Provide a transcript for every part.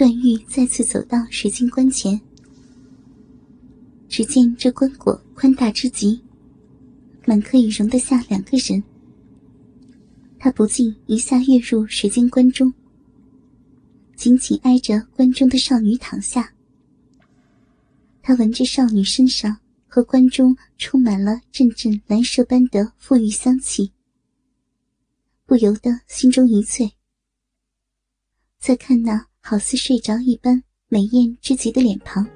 段誉再次走到水晶棺前，只见这棺椁宽大之极，满可以容得下两个人。他不禁一下跃入水晶棺中，紧紧挨着棺中的少女躺下。他闻着少女身上和棺中充满了阵阵蓝麝般的馥郁香气，不由得心中一醉。再看那好似睡着一般美艳之极的脸庞，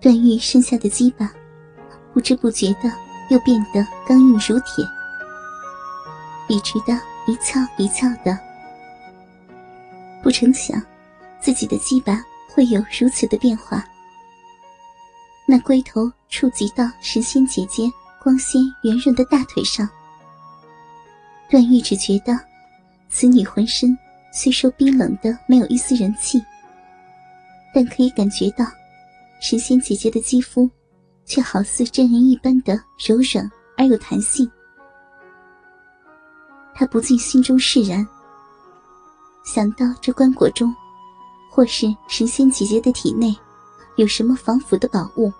段誉身下的鸡巴不知不觉的又变得刚硬如铁。笔直的一翘一翘的，不成想，自己的鸡巴会有如此的变化。那龟头触及到神仙姐姐光鲜圆润的大腿上，段誉只觉得，此女浑身虽说冰冷的没有一丝人气，但可以感觉到，神仙姐姐的肌肤，却好似真人一般的柔软而有弹性。他不禁心中释然，想到这棺椁中，或是神仙姐姐的体内，有什么防腐的宝物，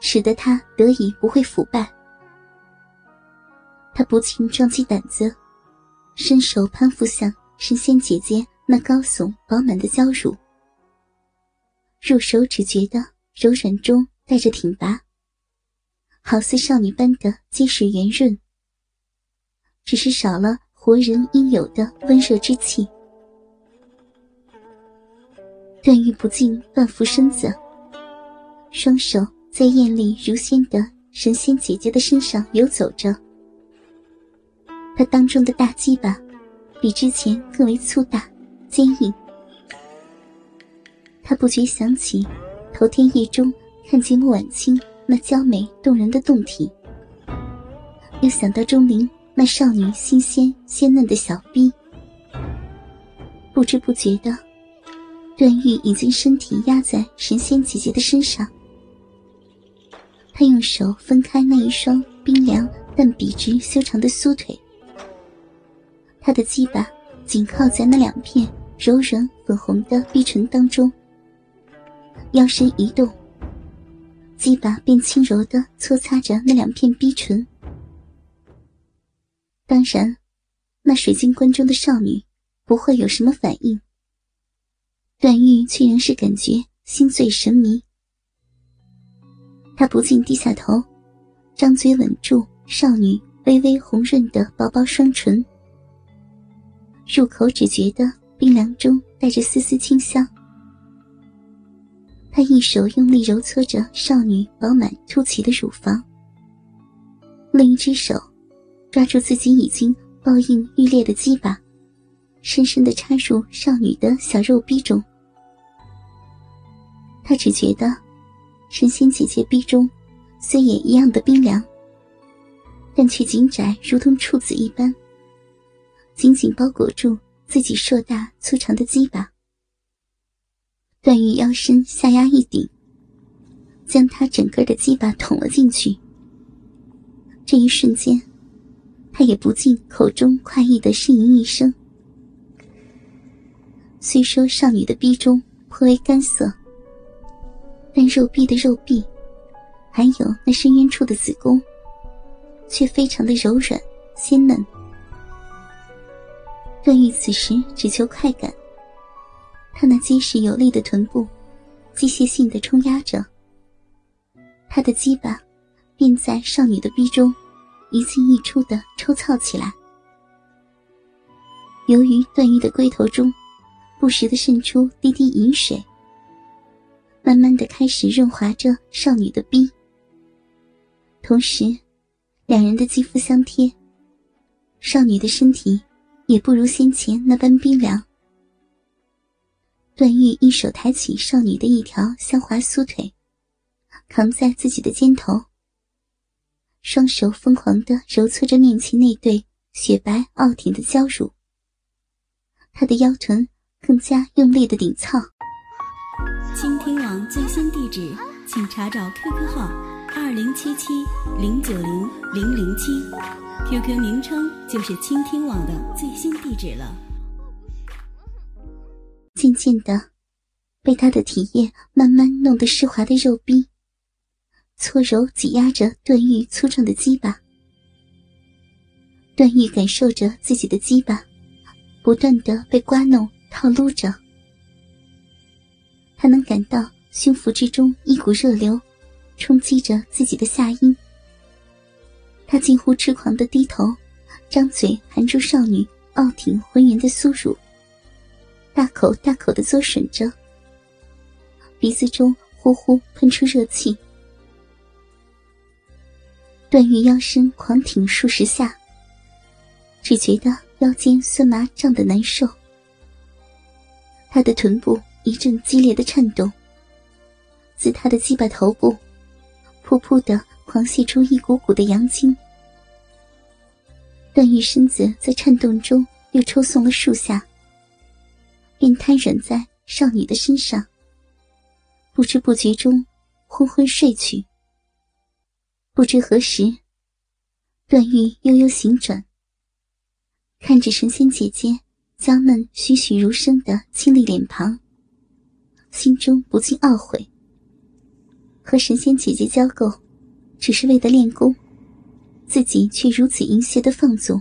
使得他得以不会腐败。他不禁壮起胆子，伸手攀附向神仙姐姐那高耸饱满的娇乳，入手只觉得柔软中带着挺拔，好似少女般的结实圆润。只是少了活人应有的温热之气。段誉不禁半伏身子，双手在艳丽如仙的神仙姐姐的身上游走着。他当中的大鸡巴，比之前更为粗大、坚硬。他不觉想起，头天夜中看见穆婉清那娇美动人的胴体，又想到钟灵。那少女新鲜鲜嫩的小臂，不知不觉的，段誉已经身体压在神仙姐姐的身上。他用手分开那一双冰凉但笔直修长的酥腿，他的鸡巴紧靠在那两片柔软粉红的碧唇当中，腰身一动，鸡巴便轻柔的搓擦着那两片碧唇。当然，那水晶棺中的少女不会有什么反应。段誉却仍是感觉心醉神迷，他不禁低下头，张嘴吻住少女微微红润的薄薄双唇，入口只觉得冰凉中带着丝丝清香。他一手用力揉搓着少女饱满凸起的乳房，另一只手。抓住自己已经抱硬欲裂的鸡巴，深深的插入少女的小肉逼中。他只觉得，神仙姐姐逼中虽也一样的冰凉，但却紧窄如同处子一般，紧紧包裹住自己硕大粗长的鸡巴。段誉腰身下压一顶，将他整个的鸡巴捅了进去。这一瞬间。他也不禁口中快意的呻吟一声。虽说少女的逼中颇为干涩，但肉壁的肉壁，还有那深渊处的子宫，却非常的柔软鲜嫩。段誉此时只求快感，他那结实有力的臀部，机械性的冲压着，他的鸡巴，便在少女的逼中。一进一出的抽操起来，由于段誉的龟头中不时的渗出滴滴饮水，慢慢的开始润滑着少女的逼。同时，两人的肌肤相贴，少女的身体也不如先前那般冰凉。段誉一手抬起少女的一条香滑酥腿，扛在自己的肩头。双手疯狂的揉搓着面前那对雪白傲挺的娇乳，他的腰臀更加用力的顶操。倾听网最新地址，请查找 QQ 号二零七七零九零零零七，QQ 名称就是倾听网的最新地址了。渐渐的，被他的体液慢慢弄得湿滑的肉壁，搓揉挤压着段誉粗壮的鸡巴。段誉感受着自己的鸡巴，不断的被刮弄套撸着，他能感到胸腹之中一股热流，冲击着自己的下阴。他近乎痴狂的低头，张嘴含住少女傲挺浑圆的酥乳，大口大口的嘬吮着，鼻子中呼呼喷出热气。段誉腰身狂挺数十下。只觉得腰间酸麻胀得难受，他的臀部一阵激烈的颤动，自他的鸡巴头部，噗噗的狂泄出一股股的阳精。段誉身子在颤动中又抽送了数下，便瘫软在少女的身上，不知不觉中昏昏睡去。不知何时，段誉悠悠醒转。看着神仙姐姐娇嫩栩栩如生的清丽脸庞，心中不禁懊悔。和神仙姐姐交媾，只是为了练功，自己却如此淫邪的放纵，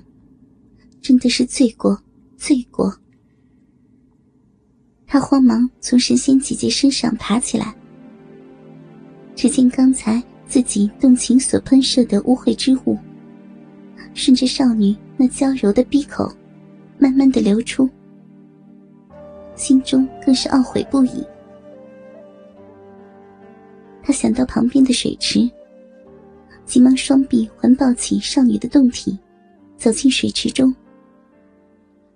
真的是罪过，罪过！他慌忙从神仙姐姐身上爬起来，只见刚才自己动情所喷射的污秽之物，顺着少女。那娇柔的闭口，慢慢的流出，心中更是懊悔不已。他想到旁边的水池，急忙双臂环抱起少女的胴体，走进水池中，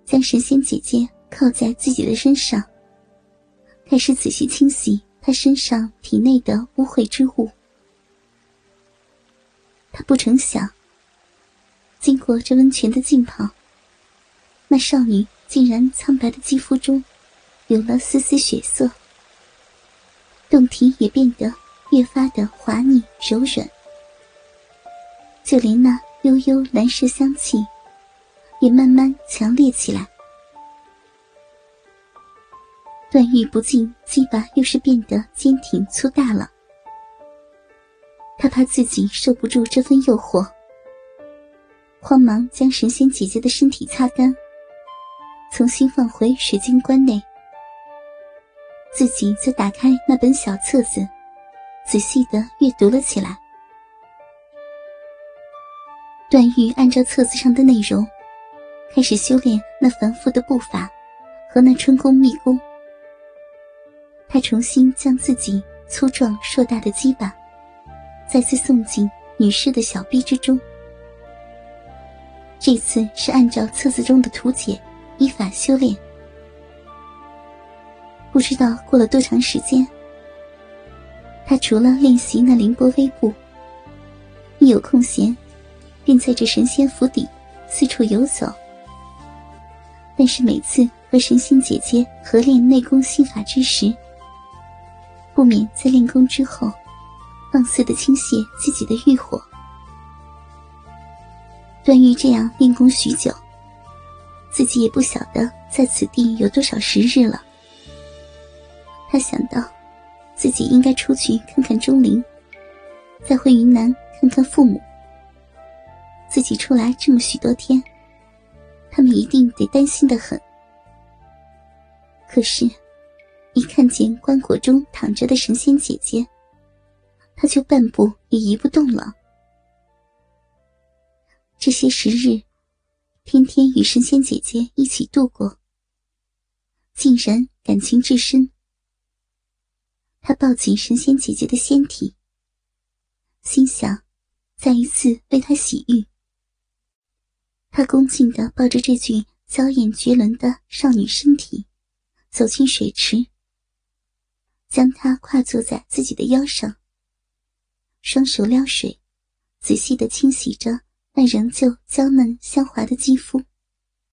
将神仙姐姐靠在自己的身上，开始仔细清洗她身上体内的污秽之物。他不成想。经过这温泉的浸泡，那少女竟然苍白的肌肤中有了丝丝血色，胴体也变得越发的滑腻柔软，就连那悠悠蓝麝香气也慢慢强烈起来。段誉不禁鸡巴又是变得坚挺粗大了，他怕自己受不住这份诱惑。慌忙将神仙姐姐的身体擦干，重新放回水晶棺内，自己则打开那本小册子，仔细的阅读了起来。段誉按照册子上的内容，开始修炼那繁复的步伐和那春宫秘功。他重新将自己粗壮硕大的鸡巴，再次送进女士的小臂之中。这次是按照册子中的图解，依法修炼。不知道过了多长时间，他除了练习那凌波微步，一有空闲，便在这神仙府邸四处游走。但是每次和神仙姐姐合练内功心法之时，不免在练功之后，放肆的倾泻自己的欲火。段誉这样练功许久，自己也不晓得在此地有多少时日了。他想到，自己应该出去看看钟灵，再回云南看看父母。自己出来这么许多天，他们一定得担心的很。可是，一看见棺椁中躺着的神仙姐姐，他就半步也移不动了。这些时日，天天与神仙姐姐一起度过，竟然感情至深。他抱紧神仙姐姐的仙体，心想再一次为她洗浴。他恭敬地抱着这具娇艳绝伦的少女身体，走进水池，将她跨坐在自己的腰上，双手撩水，仔细地清洗着。那仍旧娇嫩香滑的肌肤。